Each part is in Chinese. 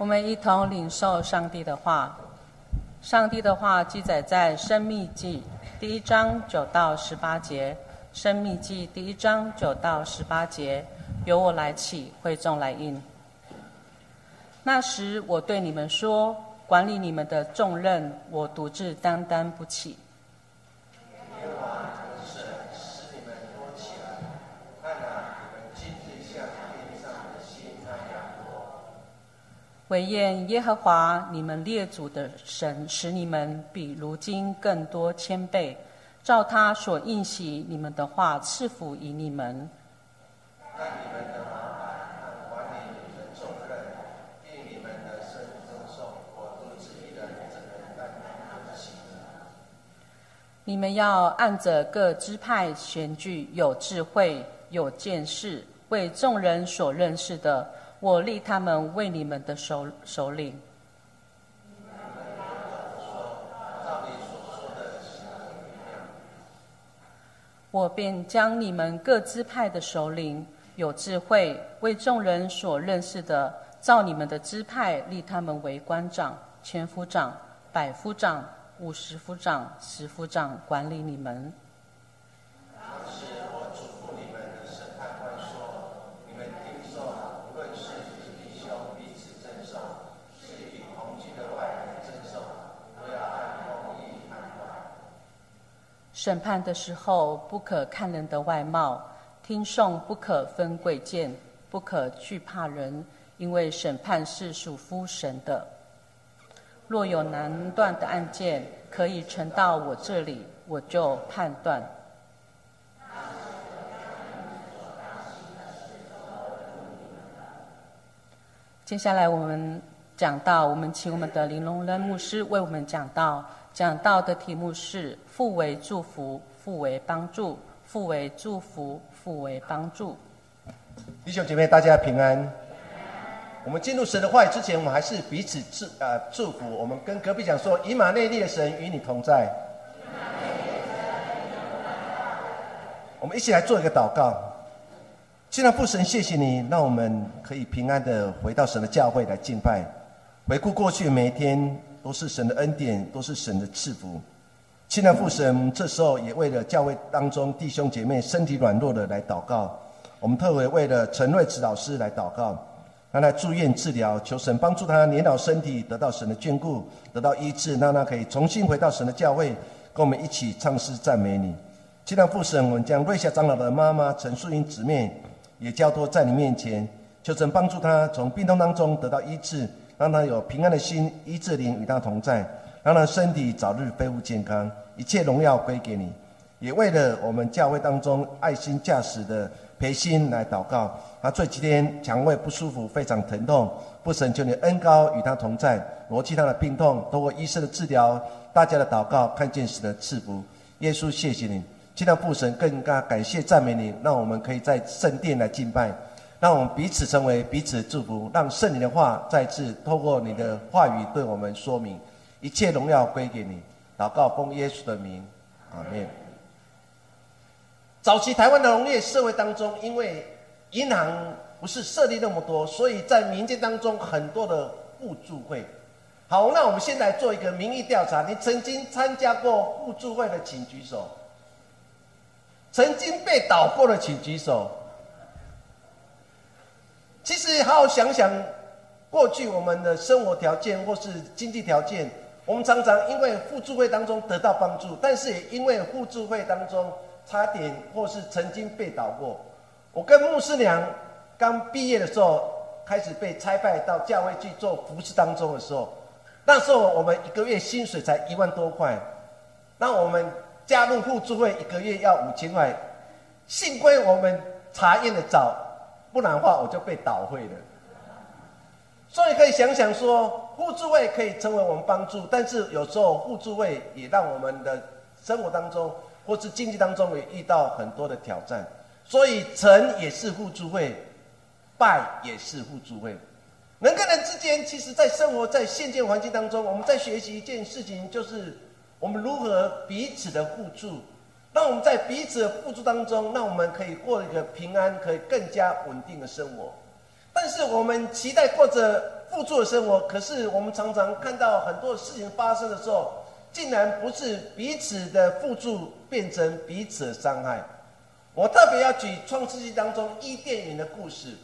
我们一同领受上帝的话。上帝的话记载在《生命记》第一章九到十八节，《生命记》第一章九到十八节，由我来起，会众来应。那时我对你们说，管理你们的重任，我独自担当不起。惟愿耶和华你们列祖的神，使你们比如今更多谦卑，照他所应许你们的话赐福于你们。你们要按着各支派选举有智慧、有见识、为众人所认识的。我立他们为你们的首首领。我便将你们各支派的首领，有智慧、为众人所认识的，照你们的支派立他们为官长、千夫长、百夫长、五十夫长、十夫长，管理你们。审判的时候，不可看人的外貌；听讼不可分贵贱，不可惧怕人，因为审判是属乎神的。若有难断的案件，可以呈到我这里，我就判断。接下来我们讲到，我们请我们的林龙仁牧师为我们讲到。讲到的题目是“父为祝福，父为帮助，父为祝福，父为帮助”。弟兄姐妹，大家平安。我们进入神的话语之前，我们还是彼此祝啊祝福。我们跟隔壁讲说：“以马内利的神与你同在。”我们一起来做一个祷告。既然父神，谢谢你，让我们可以平安的回到神的教会来敬拜。回顾过去每一天。都是神的恩典，都是神的赐福。亲爱父神，这时候也为了教会当中弟兄姐妹身体软弱的来祷告。我们特别为了陈瑞慈老师来祷告，让他住院治疗，求神帮助他年老身体得到神的眷顾，得到医治，让他可以重新回到神的教会，跟我们一起唱诗赞美你。亲爱父神，我们将瑞夏长老的妈妈陈素英姊妹也交托在你面前，求神帮助他从病痛当中得到医治。让他有平安的心，医治灵与他同在，让他身体早日恢复健康，一切荣耀归给你。也为了我们教会当中爱心驾驶的培心来祷告。他这几天肠胃不舒服，非常疼痛，不神求你恩高与他同在，罗其他的病痛，通过医生的治疗，大家的祷告，看见神的赐福。耶稣，谢谢你，尽量父神更加感谢赞美你，让我们可以在圣殿来敬拜。让我们彼此成为彼此祝福，让圣灵的话再次透过你的话语对我们说明，一切荣耀归给你。祷告奉耶稣的名，阿门。早期台湾的农业社会当中，因为银行不是设立那么多，所以在民间当中很多的互助会。好，那我们现在做一个民意调查，你曾经参加过互助会的请举手。曾经被倒过的请举手。其实好好想想，过去我们的生活条件或是经济条件，我们常常因为互助会当中得到帮助，但是也因为互助会当中差点或是曾经被倒过。我跟牧师娘刚毕业的时候，开始被差派到教会去做服饰当中的时候，那时候我们一个月薪水才一万多块，那我们加入互助会一个月要五千块，幸亏我们查验的早。不然的话，我就被倒会了。所以可以想想说，互助会可以成为我们帮助，但是有时候互助会也让我们的生活当中或是经济当中也遇到很多的挑战。所以成也是互助会，败也是互助会。人跟人之间，其实在生活在现今环境当中，我们在学习一件事情，就是我们如何彼此的互助。让我们在彼此的付出当中，那我们可以过一个平安、可以更加稳定的生活。但是我们期待过着富足的生活，可是我们常常看到很多事情发生的时候，竟然不是彼此的付出变成彼此的伤害。我特别要举创世纪当中伊甸园的故事，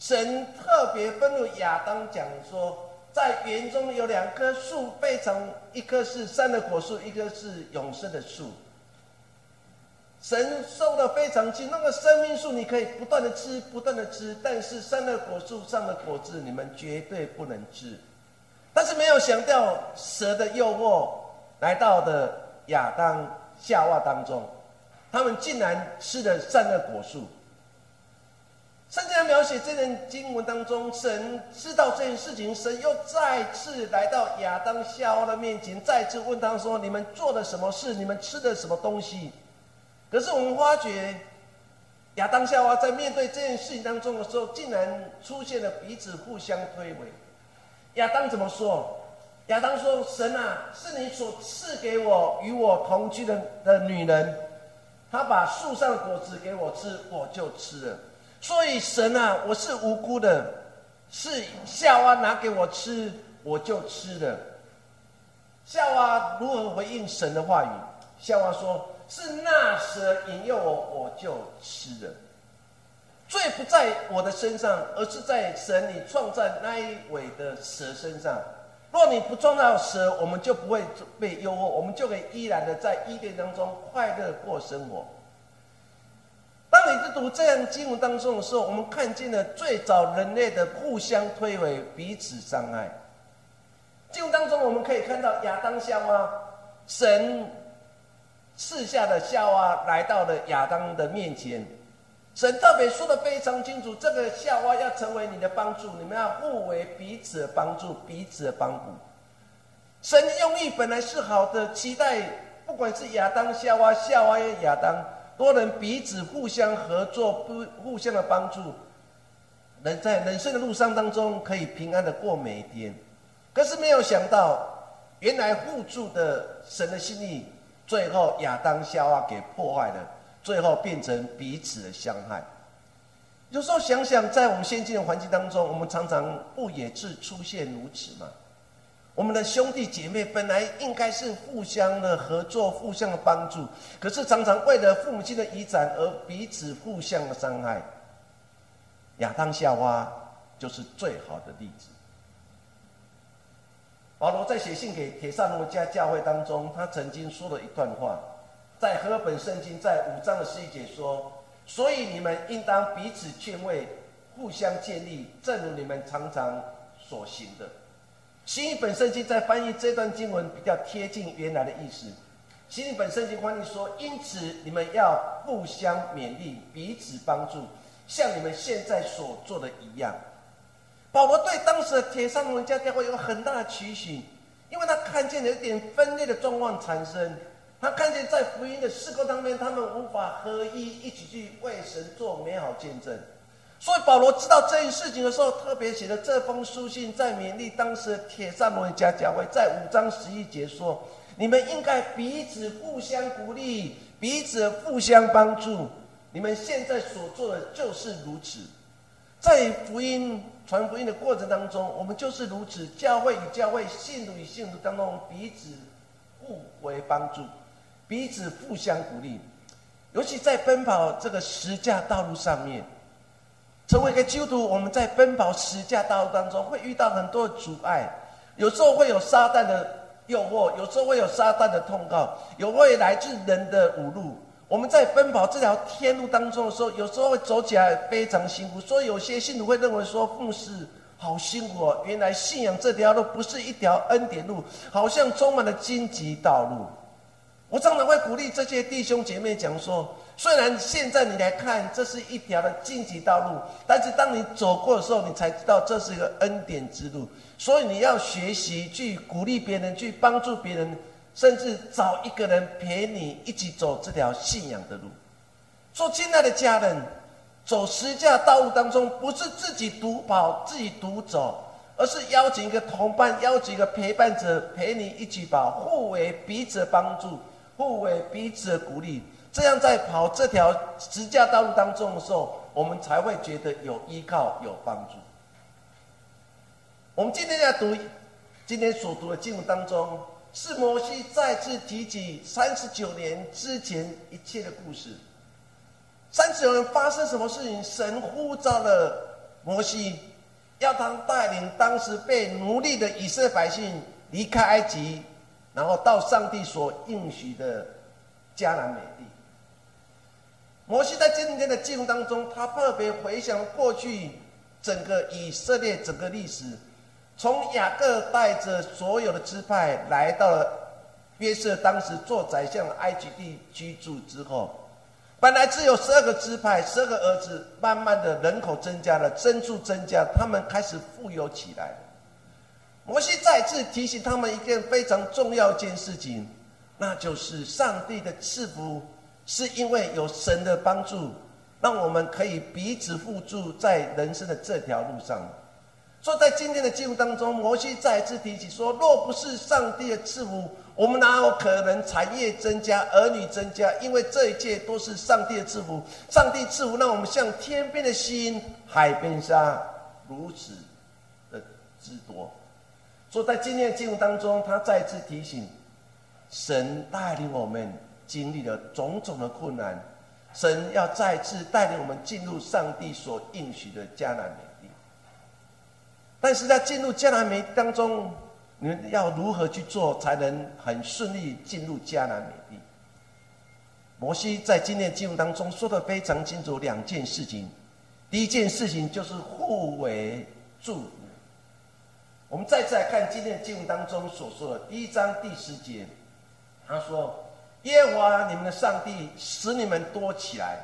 神特别吩咐亚当讲说，在园中有两棵树，非常一棵是善的果树，一棵是永生的树。神收的非常清，那个生命树你可以不断的吃，不断的吃，但是善恶果树上的果子你们绝对不能吃。但是没有想到蛇的诱惑来到的亚当夏娃当中，他们竟然吃了善恶果树。圣经描写这段经文当中，神知道这件事情，神又再次来到亚当夏娃的面前，再次问他说：“你们做了什么事？你们吃的什么东西？”可是我们发觉，亚当夏娃在面对这件事情当中的时候，竟然出现了彼此互相推诿。亚当怎么说？亚当说：“神啊，是你所赐给我与我同居的的女人，她把树上的果子给我吃，我就吃了。所以神啊，我是无辜的，是夏娃拿给我吃，我就吃了。”夏娃如何回应神的话语？夏娃说。是那蛇引诱我，我就吃了。罪不在我的身上，而是在神你创造那一尾的蛇身上。若你不撞到蛇，我们就不会被诱惑，我们就可以依然的在伊甸当中快乐过生活。当你在读这样经文当中的时候，我们看见了最早人类的互相推诿、彼此伤害。经文当中，我们可以看到亚当夏娃，神。赐下的夏娃来到了亚当的面前，神特别说的非常清楚，这个夏娃要成为你的帮助，你们要互为彼此的帮助，彼此的帮助。神的用意本来是好的，期待不管是亚当、夏娃、夏娃、亚当，都能彼此互相合作，不互相的帮助，能在人生的路上当中可以平安的过每一天。可是没有想到，原来互助的神的心意。最后，亚当夏娃给破坏了，最后变成彼此的伤害。有时候想想，在我们先进的环境当中，我们常常不也是出现如此吗？我们的兄弟姐妹本来应该是互相的合作、互相的帮助，可是常常为了父母亲的遗产而彼此互相的伤害。亚当夏娃就是最好的例子。保罗在写信给铁萨罗加教会当中，他曾经说了一段话，在和本圣经在五章的十一节说：“所以你们应当彼此劝慰，互相建立，正如你们常常所行的。”新一本圣经在翻译这段经文比较贴近原来的意思。新一本圣经翻译说：“因此你们要互相勉励，彼此帮助，像你们现在所做的一样。”保罗对当时的铁上罗家教会有很大的期许，因为他看见有一点分裂的状况产生，他看见在福音的事工当中，他们无法合一，一起去为神做美好见证。所以保罗知道这件事情的时候，特别写了这封书信，在勉励当时的铁上罗家教会，在五章十一节说：“你们应该彼此互相鼓励，彼此互相帮助。你们现在所做的就是如此。”在福音传福音的过程当中，我们就是如此，教会与教会、信徒与信徒当中彼此互为帮助，彼此互相鼓励。尤其在奔跑这个十架道路上面，成为一个基督徒，我们在奔跑十架道路当中会遇到很多阻碍，有时候会有撒旦的诱惑，有时候会有撒旦的通告，有会来自人的侮辱。我们在奔跑这条天路当中的时候，有时候会走起来非常辛苦，所以有些信徒会认为说奉事好辛苦哦。原来信仰这条路不是一条恩典路，好像充满了荆棘道路。我常常会鼓励这些弟兄姐妹讲说，虽然现在你来看这是一条的荆棘道路，但是当你走过的时候，你才知道这是一个恩典之路。所以你要学习去鼓励别人，去帮助别人。甚至找一个人陪你一起走这条信仰的路。说，亲爱的家人，走十架道路当中，不是自己独跑、自己独走，而是邀请一个同伴、邀请一个陪伴者陪你一起跑，互为彼此帮助，互为彼此鼓励。这样在跑这条直架道路当中的时候，我们才会觉得有依靠、有帮助。我们今天要读今天所读的经文当中，是摩西再次提起三十九年之前一切的故事。三十九年发生什么事情？神呼召了摩西，要他带领当时被奴隶的以色列百姓离开埃及，然后到上帝所应许的迦南美地。摩西在今天的记录当中，他特别回想过去整个以色列整个历史，从雅各带着所有的支派来到了约瑟当时做宰相的埃及地居住之后，本来只有十二个支派，十二个儿子，慢慢的人口增加了，增数增加，他们开始富有起来。摩西再次提醒他们一件非常重要一件事情，那就是上帝的赐福。是因为有神的帮助，让我们可以彼此互助，在人生的这条路上。所以在今天的经文当中，摩西再次提起说：若不是上帝的赐福，我们哪有可能产业增加、儿女增加？因为这一切都是上帝的赐福。上帝赐福，让我们像天边的星、海边沙，如此的之多。所以在今天的经文当中，他再次提醒：神带领我们。经历了种种的困难，神要再次带领我们进入上帝所应许的迦南美。但是在进入迦南美当中，你们要如何去做，才能很顺利进入迦南美地？摩西在今天经文当中说的非常清楚，两件事情。第一件事情就是互为祝福。我们再次来看今天的经文当中所说的第一章第十节，他说。耶和华你们的上帝使你们多起来，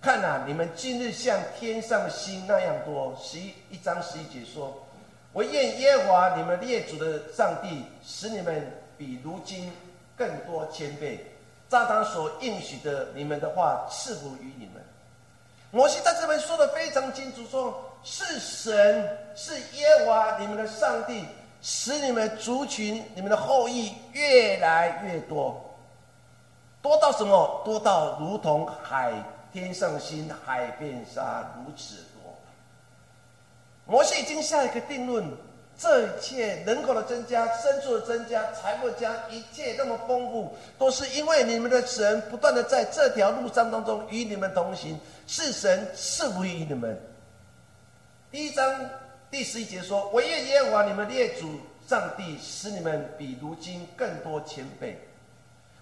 看呐，你们今日像天上的星那样多。十一一章十一节说：“我愿耶和华你们列祖的上帝使你们比如今更多千倍，照他所应许的你们的话赐福于你们。”摩西在这边说的非常清楚，说是神是耶和华你们的上帝使你们族群、你们的后裔越来越多。多到什么？多到如同海天上星、海变沙如此。摩西已经下一个定论：这一切人口的增加、牲畜的增加、财富加，一切那么丰富，都是因为你们的神不断的在这条路上当中与你们同行，是神赐福于你们。第一章第十一节说：“我愿耶和华你们列祖上帝使你们比如今更多前辈。”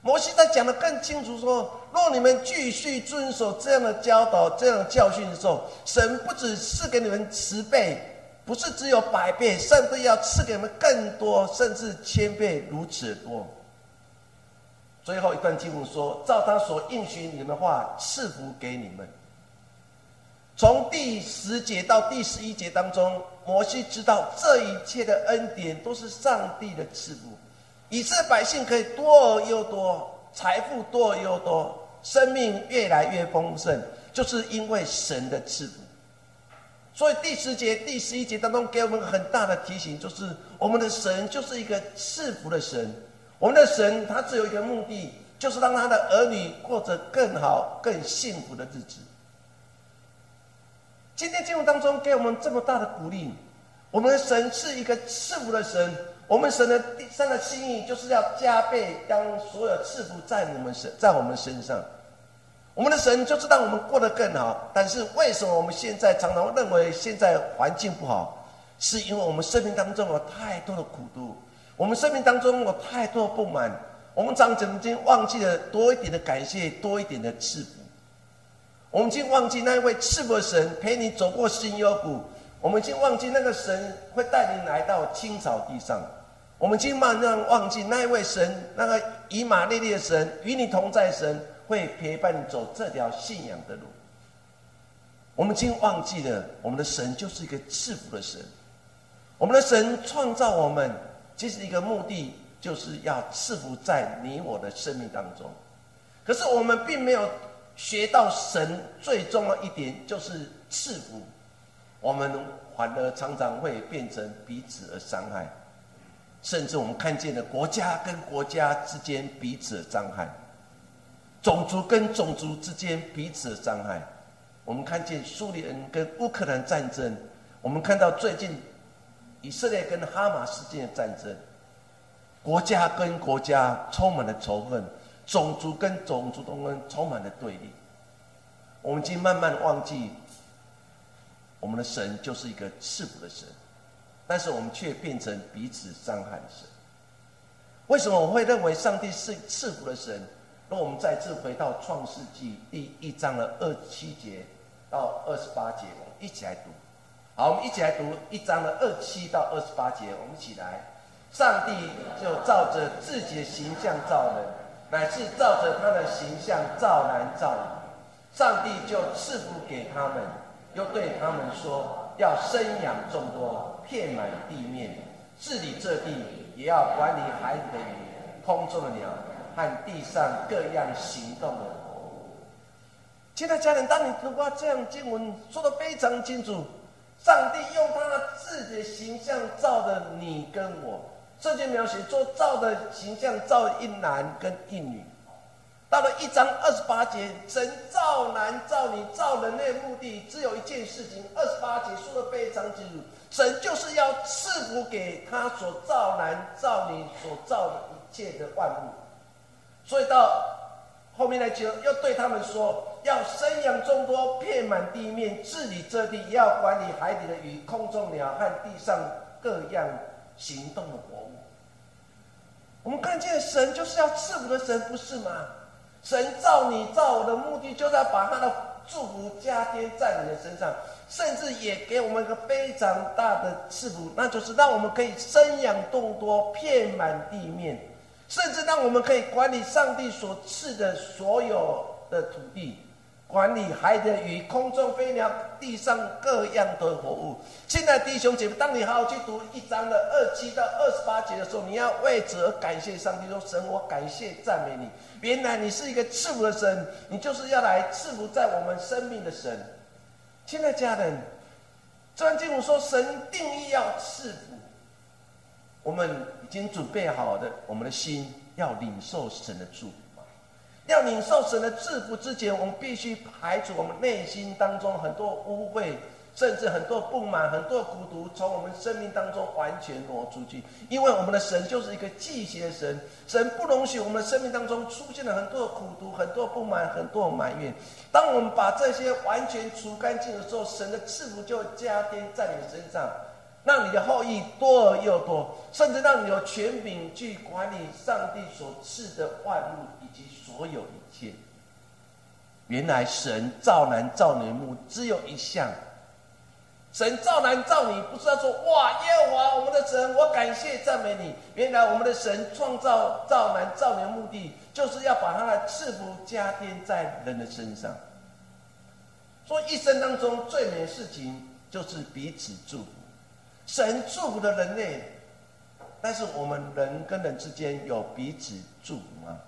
摩西在讲的更清楚，说：若你们继续遵守这样的教导、这样的教训的时候，神不只是给你们十倍，不是只有百倍，甚至要赐给你们更多，甚至千倍如此多。最后一段经文说：照他所应许你们的话，赐福给你们。从第十节到第十一节当中，摩西知道这一切的恩典都是上帝的赐福。以色列百姓可以多而又多，财富多而又多，生命越来越丰盛，就是因为神的赐福。所以第十节、第十一节当中给我们很大的提醒，就是我们的神就是一个赐福的神。我们的神他只有一个目的，就是让他的儿女过着更好、更幸福的日子。今天经文当中给我们这么大的鼓励，我们的神是一个赐福的神。我们神的第三个心意，就是要加倍将所有赐福在我们身，在我们身上。我们的神就是让我们过得更好。但是为什么我们现在常常认为现在环境不好？是因为我们生命当中有太多的苦毒，我们生命当中有太多的不满。我们常曾经忘记了多一点的感谢，多一点的赐福。我们已经忘记那一位赐福神陪你走过新幽谷。我们已经忘记那个神会带领来到青草地上。我们已经慢慢忘记那一位神，那个以马内利的神与你同在，神会陪伴你走这条信仰的路。我们已经忘记了，我们的神就是一个赐福的神。我们的神创造我们，其实一个目的就是要赐福在你我的生命当中。可是我们并没有学到神最重要一点，就是赐福。我们反而常常会变成彼此而伤害。甚至我们看见了国家跟国家之间彼此的伤害。种族跟种族之间彼此的伤害。我们看见苏联跟乌克兰战争，我们看到最近以色列跟哈马斯间的战争，国家跟国家充满了仇恨，种族跟种族中间充满了对立。我们已经慢慢忘记，我们的神就是一个赐福的神，但是我们却变成彼此伤害的神。为什么我会认为上帝是赐福的神？那我们再次回到创世纪第一章的二七节到二十八节，我们一起来读。好，我们一起来读一章的二七到二十八节。我们一起来，上帝就照着自己的形象造人，乃是照着他的形象造男造女。上帝就赐福给他们，又对他们说：要生养众多，遍满地面，治理这地，也要管理海里的鱼，空中的鸟。和地上各样行动的活物。亲爱的家人，当你读过这样经文，说的非常清楚，上帝用他自己的形象造的你跟我，这件描写做造的形象造一男跟一女。到了一章二十八节，神造男造女造人类目的只有一件事情。二十八节说的非常清楚，神就是要赐福给他所造男造女所造的一切的万物。所以到后面来讲，要对他们说，要生养众多，遍满地面，治理这地，也要管理海底的鱼、空中鸟和地上各样行动的活物。我们看见神就是要赐福的神，不是吗？神造你造我的目的，就是要把他的祝福加添在你的身上，甚至也给我们一个非常大的赐福，那就是让我们可以生养众多，遍满地面。甚至让我们可以管理上帝所赐的所有的土地，管理海的鱼、空中飞鸟、地上各样的活物。亲爱的弟兄姐妹，当你好好去读一章的二七到二十八节的时候，你要为此而感谢上帝，说：“神，我感谢赞美你。原来你是一个赐福的神，你就是要来赐福在我们生命的神。”亲爱的家人，这段经文说，神定义要赐福。我们已经准备好的，我们的心要领受神的祝福？要领受神的祝福之前，我们必须排除我们内心当中很多污秽，甚至很多不满、很多苦毒，从我们生命当中完全挪出去。因为我们的神就是一个祭邪神，神不容许我们的生命当中出现了很多苦毒、很多不满、很多埋怨。当我们把这些完全除干净的时候，神的赐福就加添在你身上。让你的后裔多而又多，甚至让你有权柄去管理上帝所赐的万物以及所有一切。原来神造男造女目只有一项，神造男造女不是要说哇耶和华我们的神，我感谢赞美你。原来我们的神创造造男造女的目的，就是要把他的赐福加添在人的身上。说一生当中最美的事情，就是彼此祝福。神祝福的人类，但是我们人跟人之间有彼此祝福吗？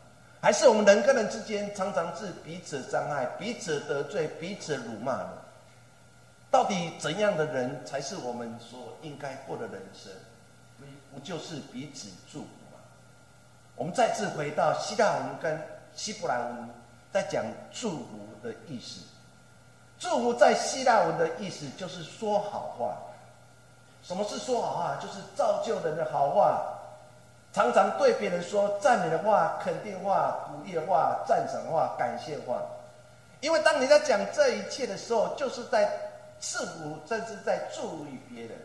还是我们人跟人之间常常是彼此伤害、彼此得罪、彼此辱骂呢？到底怎样的人才是我们所应该过的人生？不不就是彼此祝福吗？我们再次回到希腊文跟希伯来文，在讲祝福的意思。祝福在希腊文的意思就是说好话。什么是说好话？就是造就人的好话，常常对别人说赞美的话、肯定话、鼓励的话、赞赏话、感谢话。因为当你在讲这一切的时候，就是在赐福，甚至在祝福别人。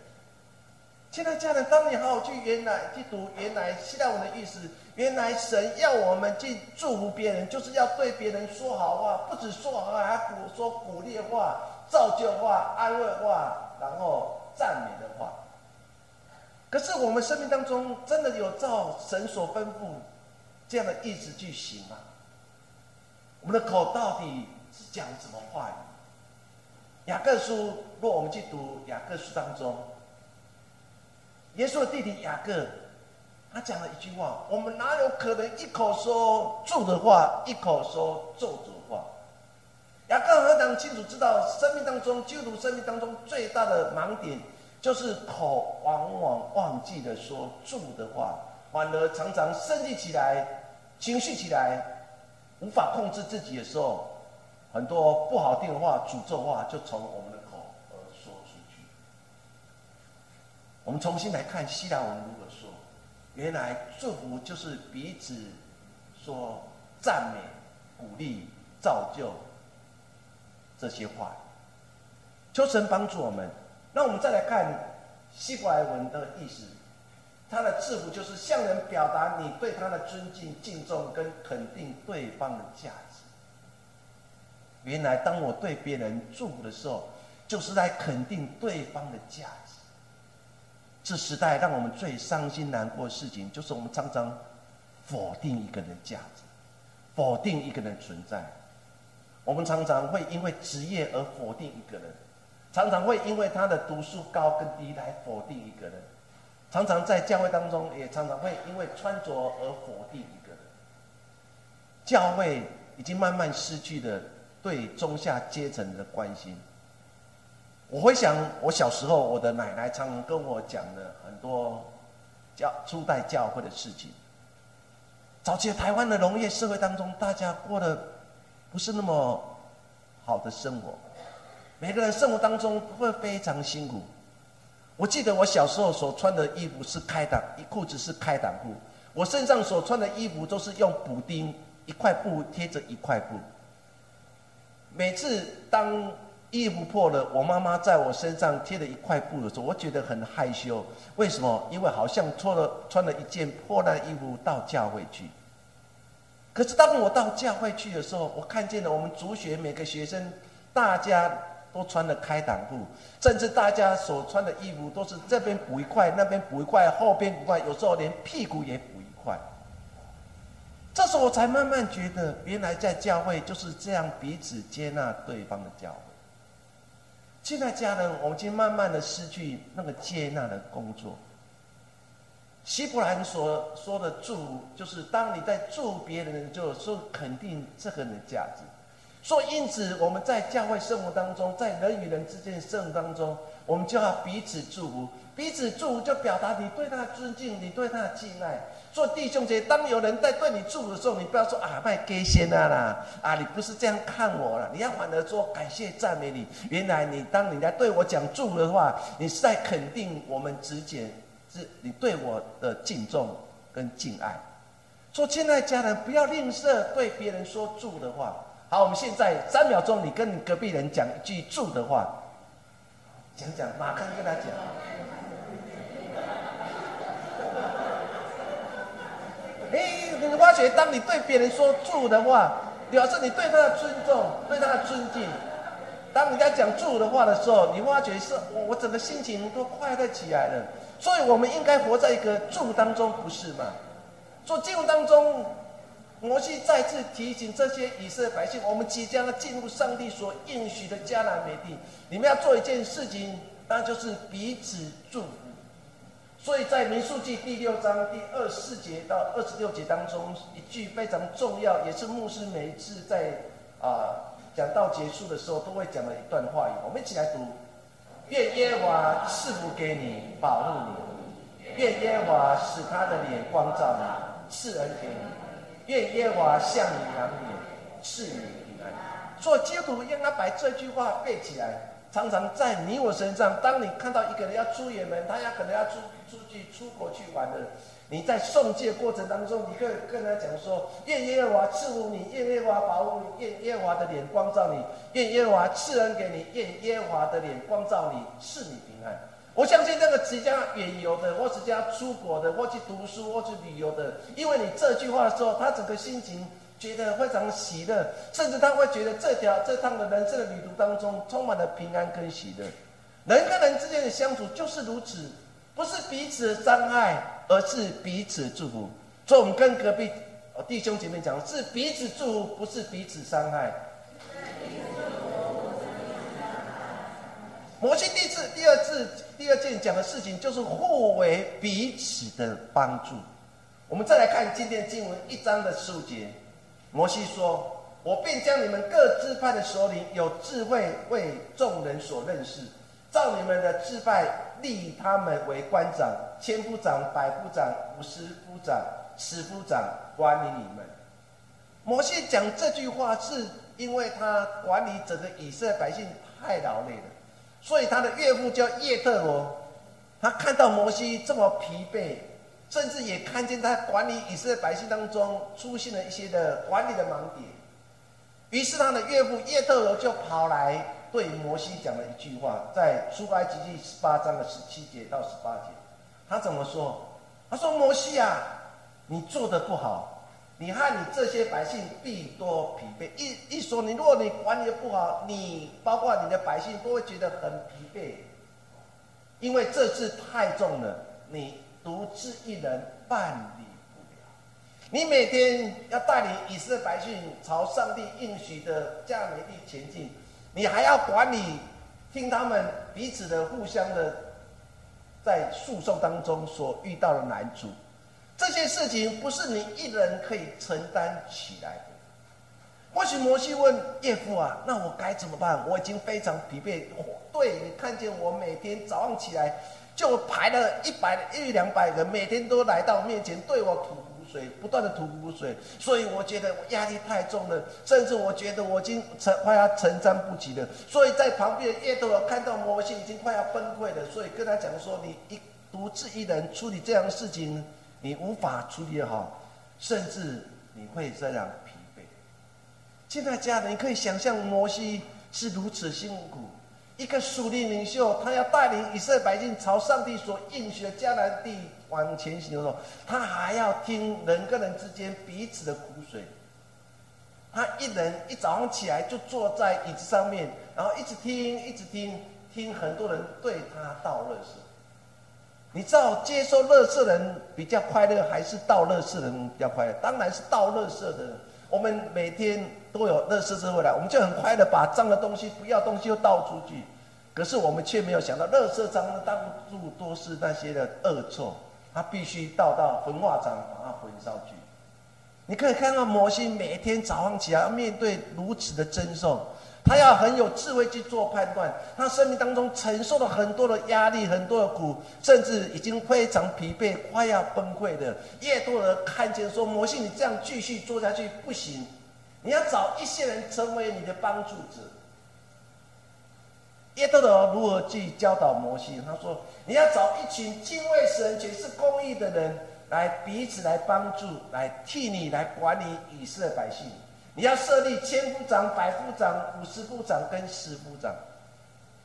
现在家人，当你好好去原来去读原来希腊文的意思，原来神要我们去祝福别人，就是要对别人说好话，不止说好话，还鼓说鼓励话、造就话、安慰话，然后。赞美的话，可是我们生命当中真的有照神所吩咐这样的意思去行吗？我们的口到底是讲什么话语？雅各书，若我们去读雅各书当中，耶稣的弟弟雅各，他讲了一句话：我们哪有可能一口说住的话，一口说咒诅话？雅各非常清楚知道，生命当中基督徒生命当中最大的盲点，就是口往往忘记了说住的话，反而常常生气起来、情绪起来，无法控制自己的时候，很多不好听的话、诅咒话就从我们的口而说出去。我们重新来看希腊文如何说，原来祝福就是彼此说赞美、鼓励、造就这些话。求神帮助我们。那我们再来看希伯来文的意思。他的祝福就是向人表达你对他的尊敬、敬重跟肯定对方的价值。原来，当我对别人祝福的时候，就是在肯定对方的价值。这时代让我们最伤心难过的事情，就是我们常常否定一个人的价值，否定一个人存在。我们常常会因为职业而否定一个人，常常会因为他的读书高跟低来否定一个人。常常在教会当中，也常常会因为穿着而否定一个人。教会已经慢慢失去了对中下阶层的关心。我会想，我小时候，我的奶奶常常跟我讲的很多教初代教会的事情。早期台湾的农业社会当中，大家过得不是那么好的生活，每个人生活当中会非常辛苦。我记得我小时候所穿的衣服是开裆，衣裤子是开裆裤。我身上所穿的衣服都是用补丁，一块布贴着一块布。每次当衣服破了，我妈妈在我身上贴了一块布的时候，我觉得很害羞。为什么？因为好像脱了穿了一件破烂衣服到教会去。可是当我到教会去的时候，我看见了我们主学每个学生，大家。都穿了开裆裤，甚至大家所穿的衣服都是这边补一块，那边补一块，后边补一块，有时候连屁股也补一块。这时候我才慢慢觉得，原来在教会就是这样彼此接纳对方的教会。现在家人，我们已经慢慢的失去那个接纳的工作。希伯兰所说的助，就是当你在助别人就，说肯定这个人的价值。所以，因此，我们在教会生活当中，在人与人之间的生活当中，我们就要彼此祝福。彼此祝福，就表达你对他的尊敬，你对他的敬爱。做弟兄姐，当有人在对你祝福的时候，你不要说啊，卖给先啊啦，啊，你不是这样看我了。你要反而说感谢赞美你。原来你当人家对我讲祝福的话，你是在肯定我们之间是你对我的敬重跟敬爱。说亲爱家人，不要吝啬对别人说祝的话。好，我们现在三秒钟，你跟你隔壁人讲一句祝的话，讲讲，马上跟他讲。哎，你发觉，当你对别人说祝的话，表示你对他的尊重，对他的尊敬。当人家讲祝的话的时候，你发觉是我，我整个心情都快乐起来了。所以，我们应该活在一个祝当中，不是吗？做进入当中。摩西再次提醒这些以色列百姓：，我们即将要进入上帝所应许的迦南美地，你们要做一件事情，那就是彼此祝福。所以在民数记第六章第二十四节到二十六节当中，一句非常重要，也是牧师每一次在啊讲到结束的时候都会讲的一段话语。我们一起来读：愿耶和华赐福给你，保护你；愿耶和华使他的脸光照你，赐恩给你。愿耶和华向你扬脸，赐你平安。做基督徒应该把这句话背起来，常常在你我身上。当你看到一个人要出远门，他要可能要出出去出国去玩的，你在送戒过程当中，你可以跟他讲说：愿耶和华赐福你，愿耶和华保护你，愿耶和华的脸光照你，愿耶和华赐恩给你，愿耶和华的脸光照你，赐你平安。我相信那个即将远游的，或是将出国的，或去读书，或去旅游的，因为你这句话的时候，他整个心情觉得非常喜乐，甚至他会觉得这条这趟的人生的旅途当中充满了平安跟喜乐。人跟人之间的相处就是如此，不是彼此的伤害，而是彼此祝福。所以，我们跟隔壁弟兄姐妹讲，是彼此祝福，不是彼此伤害。摩西第一次、第二次、第二件讲的事情，就是互为彼此的帮助。我们再来看今天经文一章的书节，摩西说：“我便将你们各自派的首领，有智慧为众人所认识，照你们的支派立他们为官长、千夫长、百夫长、五十夫长、十夫长，管理你们。”摩西讲这句话，是因为他管理整个以色列百姓太劳累了，所以他的岳父叫叶特罗，他看到摩西这么疲惫，甚至也看见他管理以色列百姓当中出现了一些的管理的盲点，于是他的岳父叶特罗就跑来对摩西讲了一句话，在出埃及记十八章的十七节到十八节，他怎么说？他说：“摩西啊，你做的不好。”你和你这些百姓必多疲惫。一一说你，如果你管理的不好，你包括你的百姓都会觉得很疲惫，因为这次太重了，你独自一人办理不了。你每天要带领以色列百姓朝上帝应许的迦南地前进，你还要管理，听他们彼此的互相的在诉讼当中所遇到的难处。这些事情不是你一人可以承担起来的。或许摩西问岳父啊，那我该怎么办？我已经非常疲惫。对你看见我每天早上起来就排了一百一两百人，每天都来到面前对我吐苦水，不断的吐苦水。所以我觉得压力太重了，甚至我觉得我已经承快要承担不起了。所以在旁边的叶都看到摩西已经快要崩溃了，所以跟他讲说：你一独自一人处理这样的事情。你无法处理好，甚至你会这样疲惫。现在家人，你可以想象摩西是如此辛苦，一个属灵领袖，他要带领以色列百姓朝上帝所应许的迦南地往前行的时候，他还要听人跟人之间彼此的苦水。他一人一早上起来就坐在椅子上面，然后一直听，一直听，听很多人对他道乐事。你知道接受乐色人比较快乐，还是倒乐色人比较快乐？当然是倒乐色的。我们每天都有乐色车回来，我们就很快的把脏的东西、不要东西又倒出去。可是我们却没有想到，乐色脏的到处都是那些的恶臭，它必须倒到焚化厂把它焚烧去。你可以看到摩西每天早上起来要面对如此的争讼。他要很有智慧去做判断，他生命当中承受了很多的压力，很多的苦，甚至已经非常疲惫，快要崩溃的。越多人看见说：“摩西，你这样继续做下去不行，你要找一些人成为你的帮助者。”耶多的如何去教导摩西？他说：“你要找一群敬畏神且是公义的人，来彼此来帮助，来替你来管理以色列百姓。”你要设立千夫长、百夫长、五十夫长跟十夫长，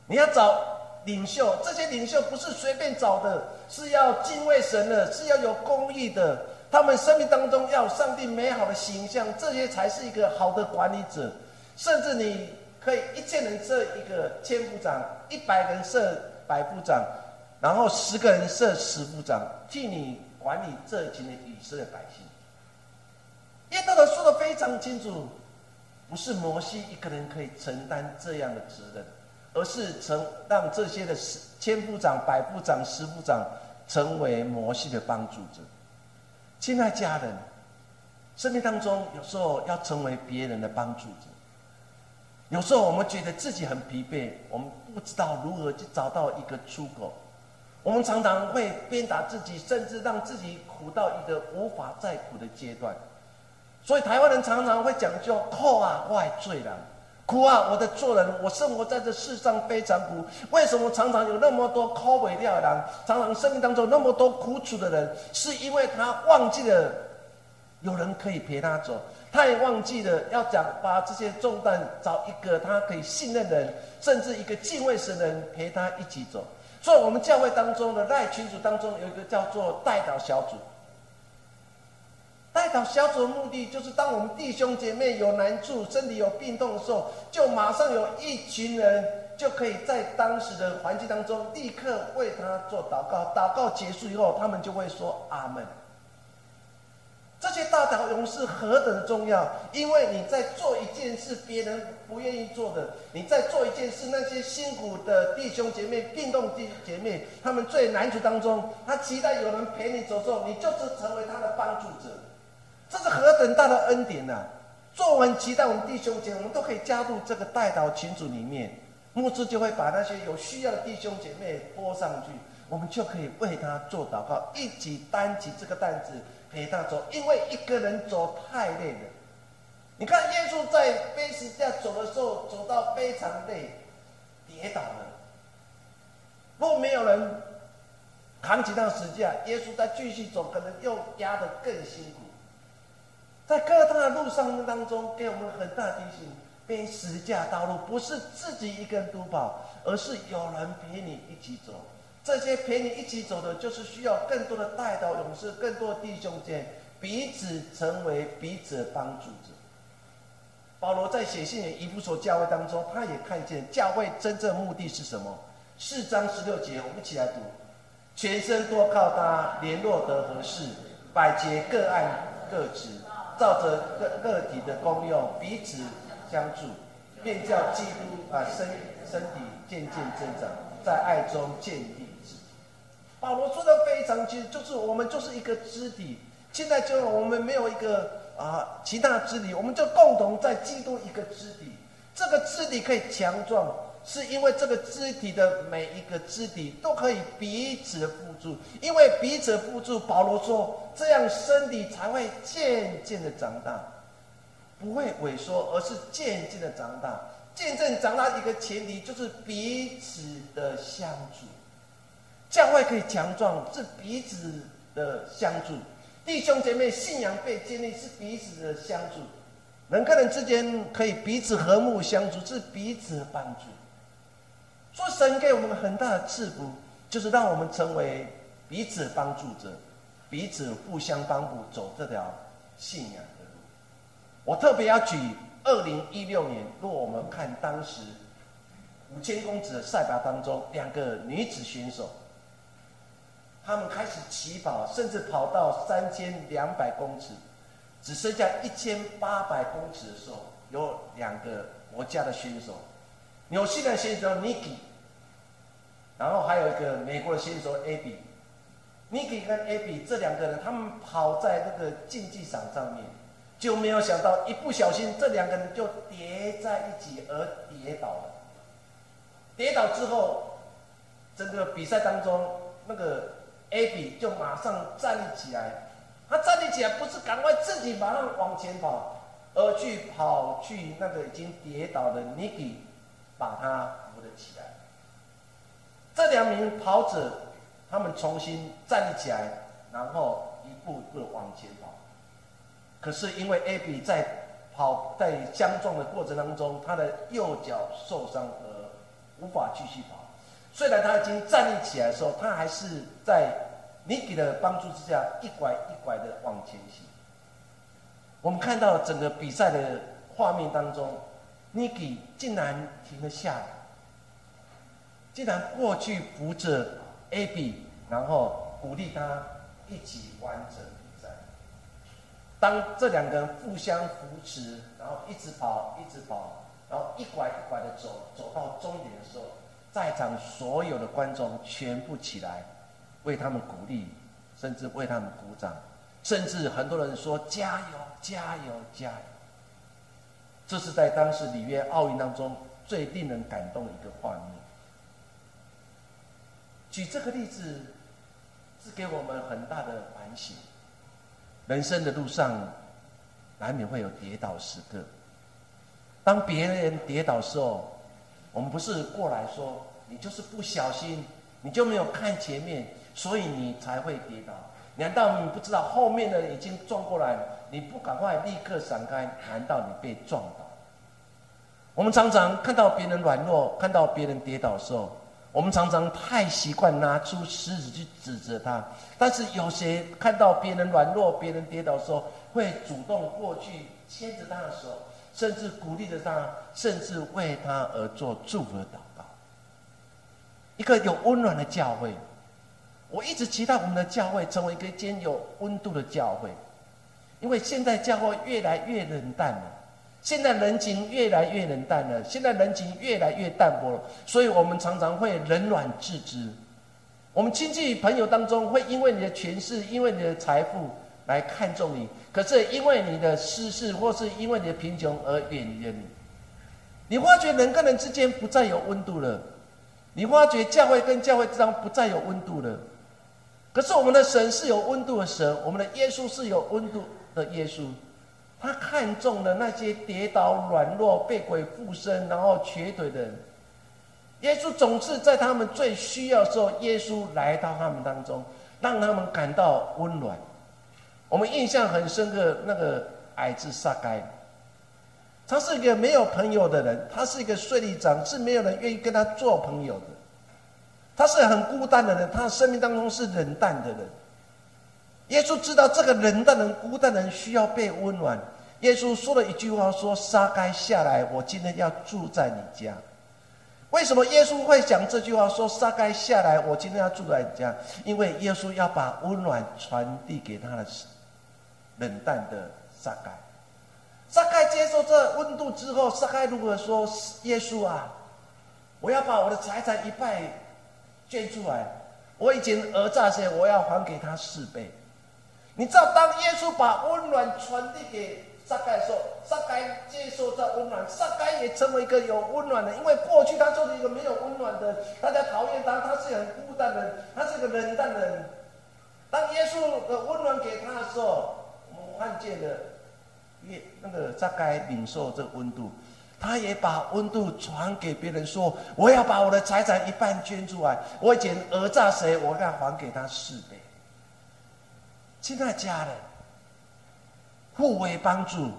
你要找领袖，这些领袖不是随便找的，是要敬畏神的，是要有公义的，他们生命当中要有上帝美好的形象，这些才是一个好的管理者。甚至你可以一千人设一个千夫长，一百人设百夫长，然后十个人设十夫长，替你管理这群的以色列百姓。耶和华说的非常清楚，不是摩西一个人可以承担这样的责任，而是成让这些的十千夫长、百夫长、十夫长成为摩西的帮助者。亲爱家人，生命当中有时候要成为别人的帮助者，有时候我们觉得自己很疲惫，我们不知道如何去找到一个出口，我们常常会鞭打自己，甚至让自己苦到一个无法再苦的阶段。所以台湾人常常会讲究苦啊，我罪人，苦啊，我的做人，我生活在这世上非常苦。为什么常常有那么多苦尾掉的人，常常生命当中那么多苦楚的人，是因为他忘记了有人可以陪他走，他也忘记了要讲把这些重担找一个他可以信任的人，甚至一个敬畏神的人陪他一起走。所以，我们教会当中的赖群组当中有一个叫做代祷小组。代祷小组的目的，就是当我们弟兄姐妹有难处、身体有病痛的时候，就马上有一群人就可以在当时的环境当中，立刻为他做祷告。祷告结束以后，他们就会说阿门。这些大祷勇士何等重要！因为你在做一件事，别人不愿意做的；你在做一件事，那些辛苦的弟兄姐妹、病痛弟姐妹，他们最难处当中，他期待有人陪你走时候，你就是成为他的帮助者。这是何等大的恩典呐！做完期待我们弟兄姐妹，我们都可以加入这个代祷群组里面，牧师就会把那些有需要的弟兄姐妹拨上去，我们就可以为他做祷告，一起担起这个担子陪他走。因为一个人走太累了，你看耶稣在背十字架走的时候，走到非常累，跌倒了。若没有人扛起那十字架，耶稣再继续走，可能又压得更辛苦。在各大路上当中，给我们很大提醒：背十架道路不是自己一个人独跑，而是有人陪你一起走。这些陪你一起走的，就是需要更多的带导勇士，更多的弟兄间彼此成为彼此帮助者。保罗在写信给以弗所教会当中，他也看见教会真正目的是什么？四章十六节，我们一起来读：全身多靠他，联络得合适，百节各按各职，照着个个体的功用彼此相助，便叫基督啊身身体渐渐增长，在爱中建立肢体。保罗说的非常清楚，就是我们就是一个肢体。现在就我们没有一个。啊，其他肢体，我们就共同在基督一个肢体。这个肢体可以强壮，是因为这个肢体的每一个肢体都可以彼此辅助。因为彼此辅助，保罗说，这样身体才会渐渐的长大，不会萎缩，而是渐渐的长大。渐渐长大一个前提就是彼此的相助。教会可以强壮，是彼此的相助。弟兄姐妹信仰被建立是彼此的相助，人跟人之间可以彼此和睦相处，是彼此的帮助。说神给我们很大的赐福，就是让我们成为彼此帮助者，彼此互相帮助，走这条信仰的路。我特别要举二零一六年，若我们看当时五千公尺的赛跑当中，两个女子选手。他们开始起跑，甚至跑到三千两百公尺，只剩下一千八百公尺的时候，有两个国家的选手，纽西兰选手 Niki，然后还有一个美国的选手 Abby。Niki 跟 Abby 这两个人，他们跑在那个竞技场上面，就没有想到一不小心，这两个人就叠在一起而跌倒了。跌倒之后，整个比赛当中那个。Abby 就马上站立起来，他站立起来不是赶快自己马上往前跑，而去跑去那个已经跌倒的 Niki，把他扶了起来。这两名跑者，他们重新站立起来，然后一步一步的往前跑。可是因为 Abby 在跑在相撞的过程当中，他的右脚受伤而无法继续跑。虽然他已经站立起来的时候，他还是在 Niki 的帮助之下一拐一拐的往前行。我们看到整个比赛的画面当中，Niki 竟然停了下来，竟然过去扶着 A B，然后鼓励他一起完成比赛。当这两个人互相扶持，然后一直跑，一直跑，然后一拐一拐的走，走到终点的时候。在场所有的观众全部起来，为他们鼓励，甚至为他们鼓掌，甚至很多人说加油、加油、加油。这是在当时里约奥运当中最令人感动的一个画面。举这个例子，是给我们很大的反省。人生的路上，难免会有跌倒时刻。当别人跌倒时候，我们不是过来说你就是不小心，你就没有看前面，所以你才会跌倒。难道你不知道后面的已经撞过来，你不赶快立刻闪开？难道你被撞倒？我们常常看到别人软弱，看到别人跌倒的时候，我们常常太习惯拿出石子去指责他。但是有谁看到别人软弱、别人跌倒的时候，会主动过去牵着他的手？甚至鼓励着他，甚至为他而做祝福的祷告。一个有温暖的教会，我一直期待我们的教会成为一个兼有温度的教会。因为现在教会越来越冷淡了，现在人情越来越冷淡了，现在人情越来越淡薄了，所以我们常常会冷暖自知。我们亲戚朋友当中，会因为你的权势，因为你的财富。来看重你，可是因为你的失势，或是因为你的贫穷而远离你。你发觉人跟人之间不再有温度了，你发觉教会跟教会之间不再有温度了。可是我们的神是有温度的神，我们的耶稣是有温度的耶稣。他看中了那些跌倒、软弱、被鬼附身，然后瘸腿的人。耶稣总是在他们最需要时候，耶稣来到他们当中，让他们感到温暖。我们印象很深刻，那个矮子撒该，他是一个没有朋友的人，他是一个税吏长，是没有人愿意跟他做朋友的。他是很孤单的人，他生命当中是冷淡的人。耶稣知道这个冷淡人、孤单人需要被温暖。耶稣说了一句话：“说撒该下来，我今天要住在你家。”为什么耶稣会讲这句话？说撒该下来，我今天要住在你家，因为耶稣要把温暖传递给他的冷淡的撒该。撒该接受这温度之后，撒该如果说：“耶稣啊，我要把我的财产一半捐出来，我已经讹诈些，我要还给他四倍。”你知道，当耶稣把温暖传递给。撒该说：“撒该接受这温暖，撒该也成为一个有温暖的。因为过去他就是一个没有温暖的，大家讨厌他，他是很孤单的，他是个冷淡的人。当耶稣的温暖给他的时候，我们看见了，耶那个撒该领受这温度，他也把温度传给别人，说：我要把我的财产一半捐出来，我以前讹诈谁，我要还给他四倍。亲爱的家人。”互为帮助，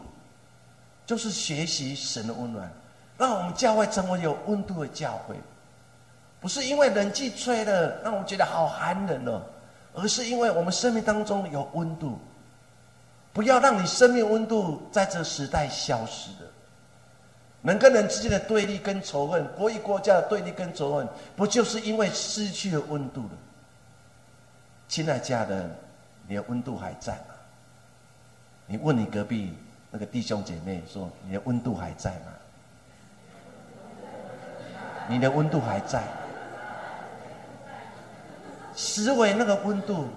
就是学习神的温暖，让我们教会成为有温度的教会。不是因为冷气吹了让我们觉得好寒冷哦，而是因为我们生命当中有温度。不要让你生命温度在这时代消失的。人跟人之间的对立跟仇恨，国与国家的对立跟仇恨，不就是因为失去了温度了？亲爱家人，你的温度还在吗？你问你隔壁那个弟兄姐妹说：“你的温度还在吗？你的温度还在？思维那个温度，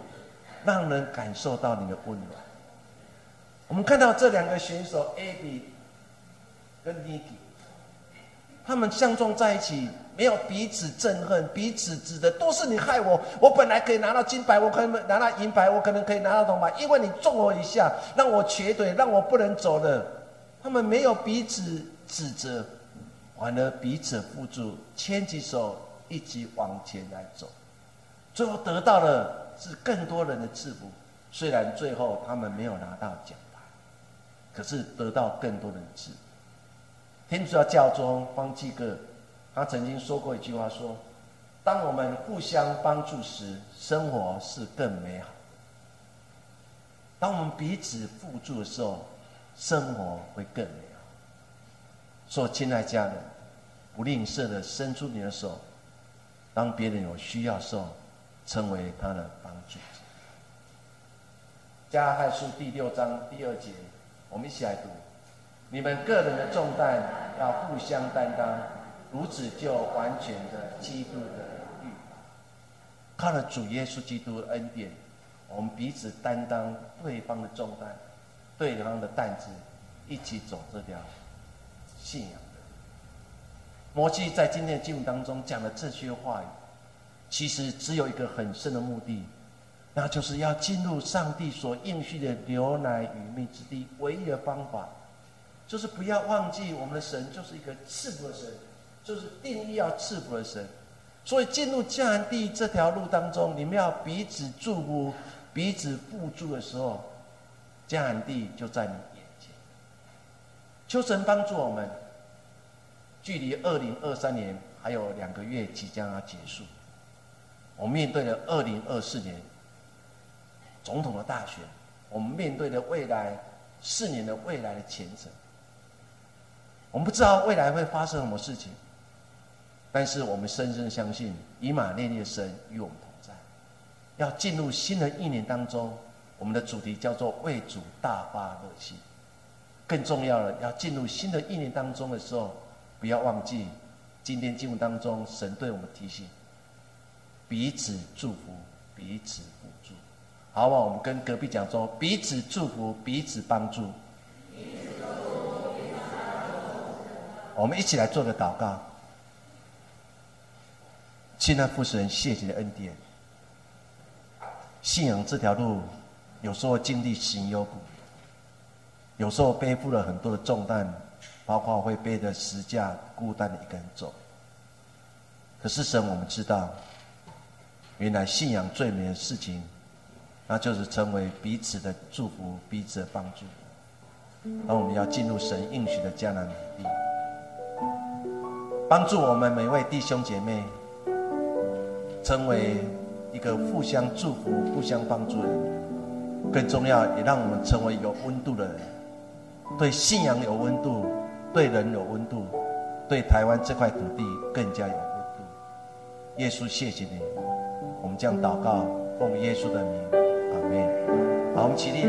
让人感受到你的温暖。”我们看到这两个选手 Abby 跟 Niki，他们相撞在一起。没有彼此憎恨，彼此指的都是你害我。我本来可以拿到金牌，我可能拿到银牌，我可能可以拿到铜牌，因为你撞我一下，让我瘸腿，让我不能走了。他们没有彼此指责，反而彼此扶助，牵起手一起往前来走。最后得到的是更多人的祝福。虽然最后他们没有拿到奖牌，可是得到更多人的祝福。天主教教宗方济各。他曾经说过一句话：“说，当我们互相帮助时，生活是更美好；当我们彼此互助的时候，生活会更美好。”说，亲爱家人，不吝啬的伸出你的手，当别人有需要时候，成为他的帮助。加害书第六章第二节，我们一起来读：你们个人的重担要互相担当。如此就完全的基督的预防，靠了主耶稣基督的恩典，我们彼此担当对方的重担，对方的担子，一起走这条信仰的。摩西在今天的经文当中讲的这些话语，其实只有一个很深的目的，那就是要进入上帝所应许的牛奶与蜜之地。唯一的方法，就是不要忘记我们的神就是一个赐福的神。就是定义要赐福的神，所以进入迦南地这条路当中，你们要彼此祝福、彼此互助的时候，迦南地就在你眼前。求神帮助我们，距离二零二三年还有两个月即将要结束，我们面对了二零二四年总统的大选，我们面对的未来四年的未来的前程，我们不知道未来会发生什么事情。但是我们深深相信，以马内利的神与我们同在。要进入新的一年当中，我们的主题叫做为主大发热心。更重要的，要进入新的一年当中的时候，不要忘记今天经文当中神对我们提醒：彼此祝福，彼此辅助。好不好？我们跟隔壁讲说：彼此祝福，彼此帮助。我们一起来做个祷告。亲爱父神，谢谢你的恩典。信仰这条路，有时候经历喜忧苦，有时候背负了很多的重担，包括会背着石架孤单的一个人走。可是神，我们知道，原来信仰最美的事情，那就是成为彼此的祝福、彼此的帮助。而我们要进入神应许的迦南美地，帮助我们每位弟兄姐妹，成为一个互相祝福、互相帮助的人。更重要，也让我们成为有温度的人，对信仰有温度，对人有温度，对台湾这块土地更加有温度。耶稣，谢谢你，我们将祷告，奉耶稣的名，阿门。好，我们起立。